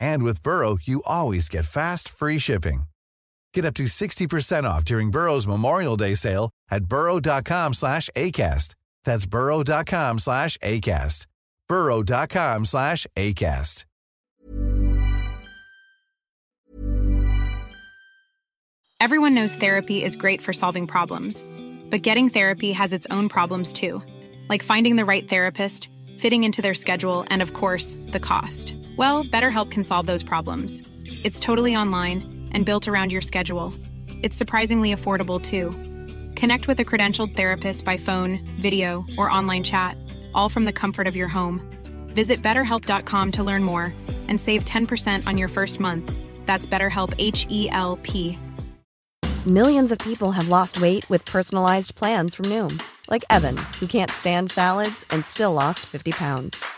And with Burrow, you always get fast, free shipping. Get up to 60% off during Burrow's Memorial Day sale at burrow.com slash ACAST. That's burrow.com slash ACAST. burrow.com slash ACAST. Everyone knows therapy is great for solving problems, but getting therapy has its own problems too, like finding the right therapist, fitting into their schedule, and of course, the cost. Well, BetterHelp can solve those problems. It's totally online and built around your schedule. It's surprisingly affordable too. Connect with a credentialed therapist by phone, video, or online chat, all from the comfort of your home. Visit betterhelp.com to learn more and save 10% on your first month. That's BetterHelp H E L P. Millions of people have lost weight with personalized plans from Noom, like Evan, who can't stand salads and still lost 50 pounds.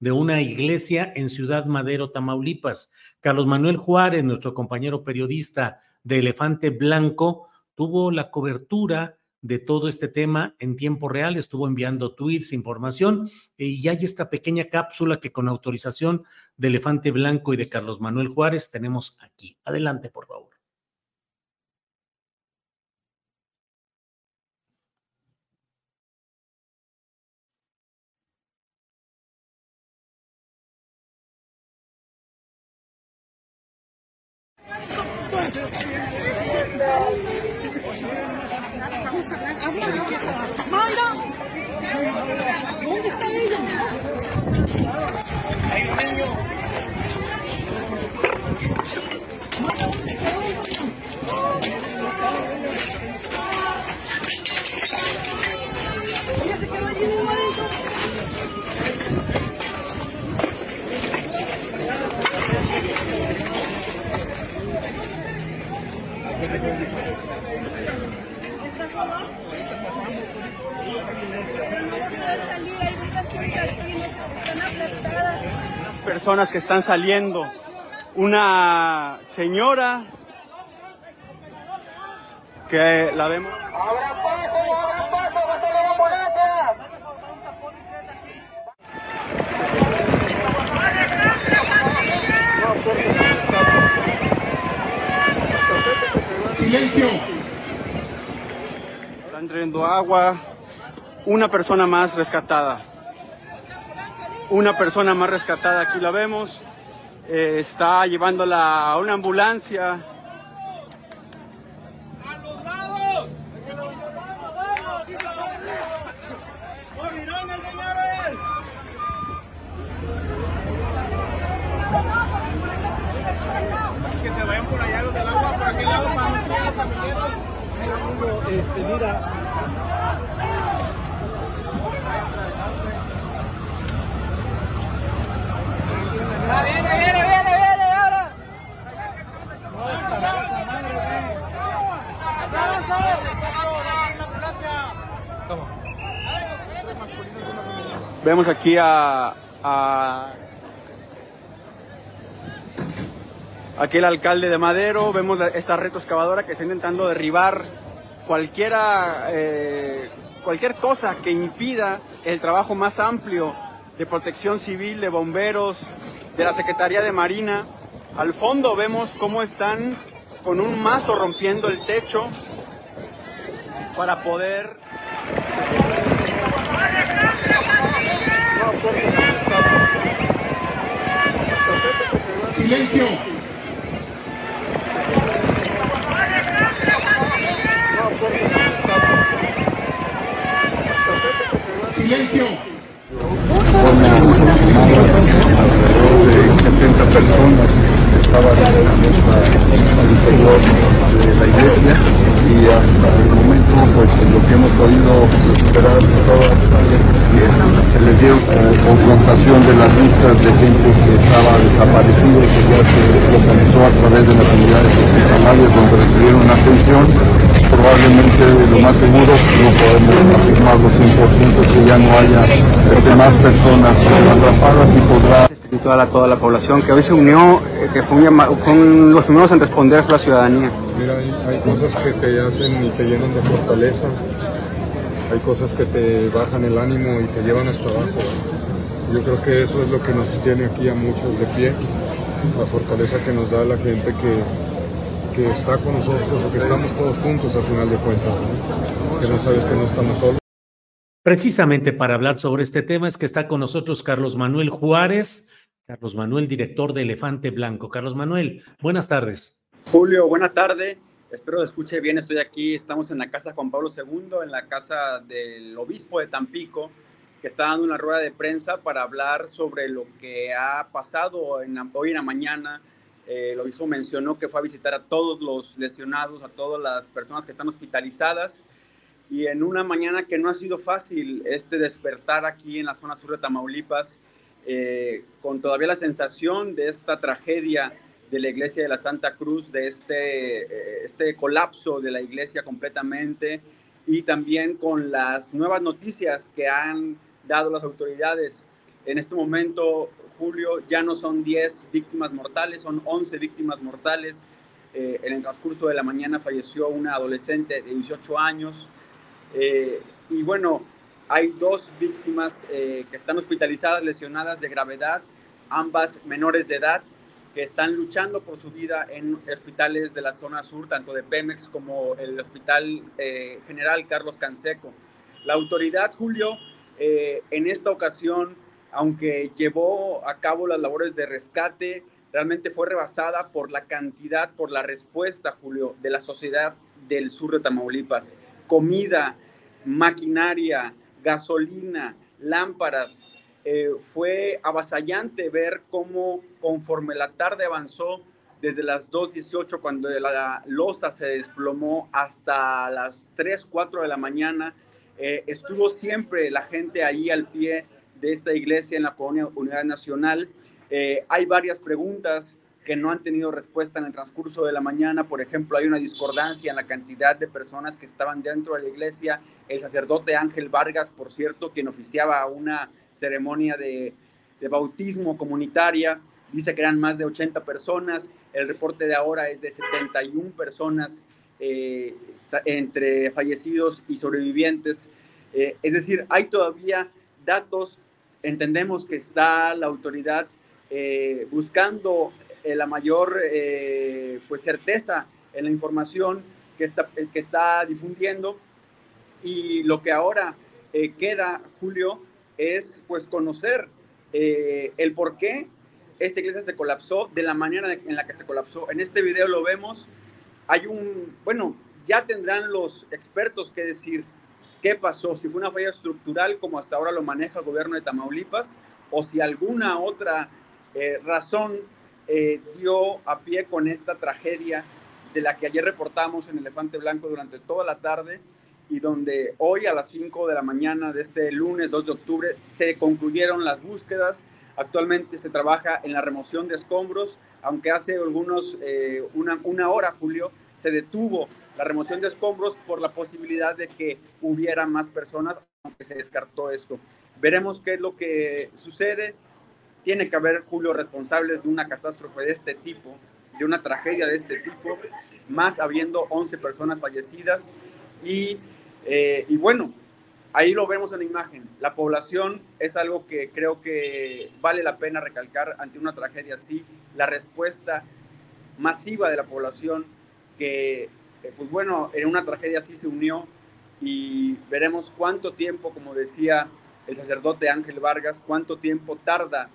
de una iglesia en Ciudad Madero, Tamaulipas. Carlos Manuel Juárez, nuestro compañero periodista de Elefante Blanco, tuvo la cobertura de todo este tema en tiempo real, estuvo enviando tweets, información, y hay esta pequeña cápsula que con autorización de Elefante Blanco y de Carlos Manuel Juárez tenemos aquí. Adelante, por favor. ¡Mayra! ¿Dónde está ella? Hay un personas que están saliendo. Una señora que la vemos. Silencio. Están trayendo agua. Una persona más rescatada. Una persona más rescatada, aquí la vemos. Eh, está llevándola a una ambulancia. Que se vayan por allá los del agua, por aquel lado, para familiares. Este, mira. Vemos aquí a, a aquí el alcalde de Madero, vemos esta red excavadora que está intentando derribar cualquiera, eh, cualquier cosa que impida el trabajo más amplio de protección civil, de bomberos, de la Secretaría de Marina. Al fondo vemos cómo están con un mazo rompiendo el techo para poder... Silencio. Silencio. alrededor de 70 personas estaban al interior de la iglesia y hasta el momento pues lo que hemos podido recuperar todas se les dio confrontación de las listas de gente que estaba desaparecido que ya se localizó a través de las unidades hospitalarias donde recibieron una atención probablemente lo más seguro no podemos afirmarlo 100% que ya no haya este, más personas atrapadas y podrá y toda la, toda la población que hoy se unió, eh, que fue, un llama- fue un- los primeros en responder fue la ciudadanía. Mira, hay, hay cosas que te hacen y te llenan de fortaleza. Hay cosas que te bajan el ánimo y te llevan hasta abajo. Yo creo que eso es lo que nos tiene aquí a muchos de pie. La fortaleza que nos da la gente que, que está con nosotros o que estamos todos juntos a final de cuentas. ¿no? Que no sabes que no estamos solos. Precisamente para hablar sobre este tema es que está con nosotros Carlos Manuel Juárez, Carlos Manuel, director de Elefante Blanco. Carlos Manuel, buenas tardes. Julio, buena tarde. Espero escuche bien, estoy aquí, estamos en la casa Juan Pablo II, en la casa del obispo de Tampico, que está dando una rueda de prensa para hablar sobre lo que ha pasado en hoy en la mañana. Eh, el obispo mencionó que fue a visitar a todos los lesionados, a todas las personas que están hospitalizadas. Y en una mañana que no ha sido fácil este despertar aquí en la zona sur de Tamaulipas, eh, con todavía la sensación de esta tragedia de la iglesia de la Santa Cruz, de este, eh, este colapso de la iglesia completamente y también con las nuevas noticias que han dado las autoridades. En este momento, Julio, ya no son 10 víctimas mortales, son 11 víctimas mortales. Eh, en el transcurso de la mañana falleció una adolescente de 18 años. Eh, y bueno, hay dos víctimas eh, que están hospitalizadas, lesionadas de gravedad, ambas menores de edad, que están luchando por su vida en hospitales de la zona sur, tanto de Pemex como el Hospital eh, General Carlos Canseco. La autoridad, Julio, eh, en esta ocasión, aunque llevó a cabo las labores de rescate, realmente fue rebasada por la cantidad, por la respuesta, Julio, de la sociedad del sur de Tamaulipas. Comida, maquinaria, gasolina, lámparas. Eh, fue avasallante ver cómo conforme la tarde avanzó, desde las 2.18 cuando la losa se desplomó hasta las 3, 4 de la mañana, eh, estuvo siempre la gente ahí al pie de esta iglesia en la colonia Unidad Nacional. Eh, hay varias preguntas que no han tenido respuesta en el transcurso de la mañana. Por ejemplo, hay una discordancia en la cantidad de personas que estaban dentro de la iglesia. El sacerdote Ángel Vargas, por cierto, quien oficiaba una ceremonia de bautismo comunitaria, dice que eran más de 80 personas. El reporte de ahora es de 71 personas eh, entre fallecidos y sobrevivientes. Eh, es decir, hay todavía datos. Entendemos que está la autoridad eh, buscando la mayor pues certeza en la información que está, que está difundiendo y lo que ahora queda, Julio, es pues conocer el por qué esta iglesia se colapsó de la manera en la que se colapsó. En este video lo vemos, hay un, bueno, ya tendrán los expertos que decir qué pasó, si fue una falla estructural como hasta ahora lo maneja el gobierno de Tamaulipas o si alguna otra eh, razón eh, dio a pie con esta tragedia de la que ayer reportamos en Elefante Blanco durante toda la tarde y donde hoy a las 5 de la mañana de este lunes 2 de octubre se concluyeron las búsquedas. Actualmente se trabaja en la remoción de escombros, aunque hace algunos, eh, una, una hora, Julio, se detuvo la remoción de escombros por la posibilidad de que hubiera más personas, aunque se descartó esto. Veremos qué es lo que sucede. Tiene que haber, Julio, responsables de una catástrofe de este tipo, de una tragedia de este tipo, más habiendo 11 personas fallecidas. Y, eh, y bueno, ahí lo vemos en la imagen. La población es algo que creo que vale la pena recalcar ante una tragedia así. La respuesta masiva de la población que, eh, pues bueno, en una tragedia así se unió y veremos cuánto tiempo, como decía el sacerdote Ángel Vargas, cuánto tiempo tarda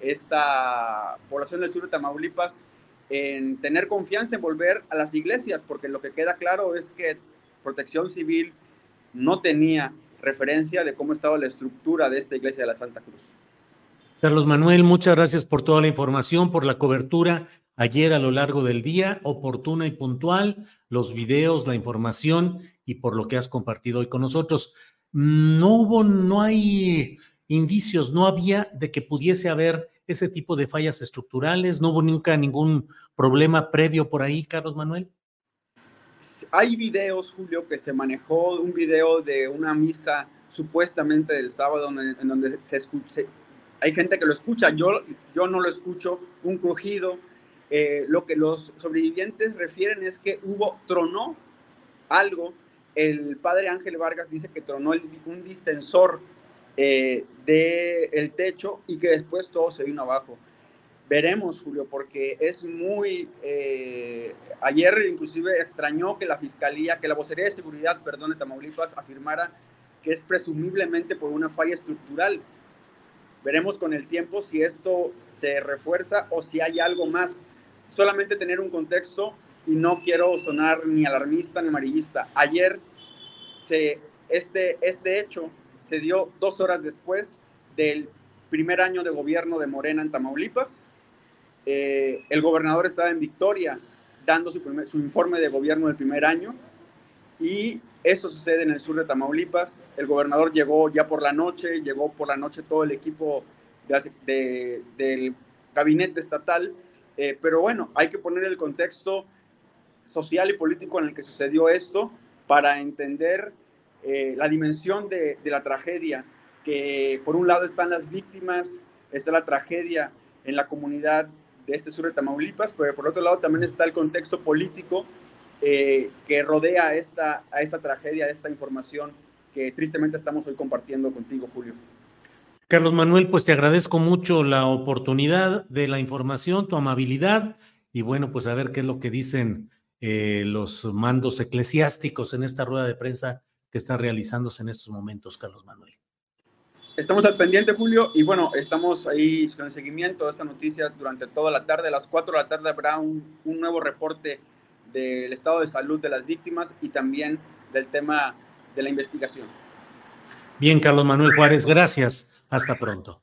esta población del sur de Tamaulipas en tener confianza en volver a las iglesias, porque lo que queda claro es que Protección Civil no tenía referencia de cómo estaba la estructura de esta iglesia de la Santa Cruz. Carlos Manuel, muchas gracias por toda la información, por la cobertura ayer a lo largo del día, oportuna y puntual, los videos, la información y por lo que has compartido hoy con nosotros. No hubo, no hay indicios, no había de que pudiese haber ese tipo de fallas estructurales, no hubo nunca ningún problema previo por ahí, Carlos Manuel. Hay videos, Julio, que se manejó, un video de una misa supuestamente del sábado en donde se escucha, hay gente que lo escucha, yo, yo no lo escucho, un crujido. Eh, lo que los sobrevivientes refieren es que hubo, tronó algo. El padre Ángel Vargas dice que tronó un distensor eh, del techo y que después todo se vino abajo. Veremos, Julio, porque es muy... Eh, ayer inclusive extrañó que la Fiscalía, que la Vocería de Seguridad, perdón, de Tamaulipas, afirmara que es presumiblemente por una falla estructural. Veremos con el tiempo si esto se refuerza o si hay algo más. Solamente tener un contexto y no quiero sonar ni alarmista ni amarillista. Ayer se, este, este hecho se dio dos horas después del primer año de gobierno de Morena en Tamaulipas. Eh, el gobernador estaba en Victoria dando su, informe de gobierno del primer año y esto sucede en el sur de Tamaulipas. El gobernador llegó ya por la noche, llegó por la noche todo el equipo de, del gabinete estatal, eh, pero bueno, hay que poner el contexto social y político en el que sucedió esto para entender eh, la dimensión de, la tragedia, que por un lado están las víctimas, está la tragedia en la comunidad de este sur de Tamaulipas, pero por otro lado también está el contexto político eh, que rodea esta, a esta tragedia, a esta información que tristemente estamos hoy compartiendo contigo, Julio. Carlos Manuel, pues te agradezco mucho la oportunidad de la información, tu amabilidad y bueno, pues a ver qué es lo que dicen eh, los mandos eclesiásticos en esta rueda de prensa que está realizándose en estos momentos, Carlos Manuel. Estamos al pendiente, Julio, y bueno, estamos ahí con el seguimiento de esta noticia durante toda la tarde. A las 4 de la tarde habrá un, un nuevo reporte del estado de salud de las víctimas y también del tema de la investigación. Bien, Carlos Manuel Juárez, gracias. Hasta pronto.